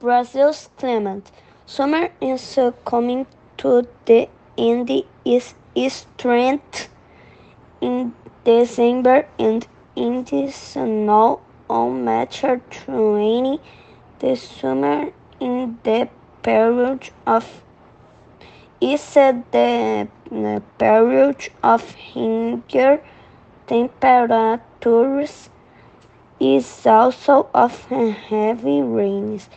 Brazil's climate. Summer is uh, coming to the end is strength in December and in the snow on March 20. The summer in the period of is uh, the uh, period of higher temperatures is also of heavy rains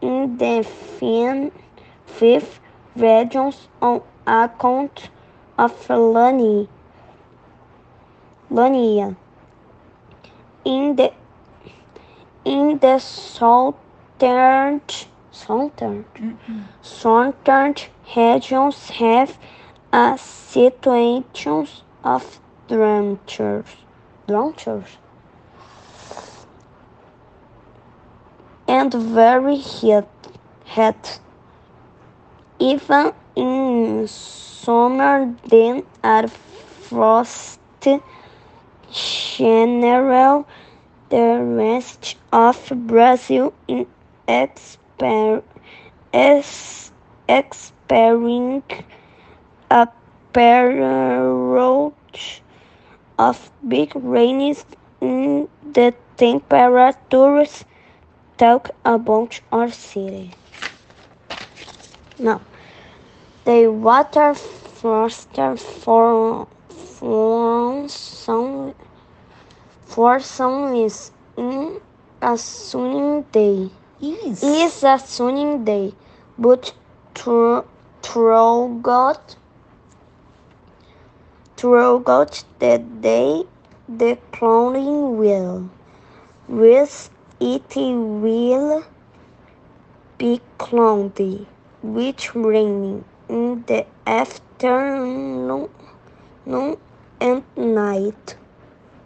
in the fifth regions on account of La Nina. In the in the southern southern southern regions have a situation of drought. Drought. And very hot. Even in summer, then are frost general. The rest of Brazil in exper is experiencing a period of big rains in the temperatures talk about our city. Now, the water foster for for some for some is in a sunny day. Is. Is a sunny day, but through throughout throughout the day the cloudy will with it will be cloudy with rain in the afternoon and night.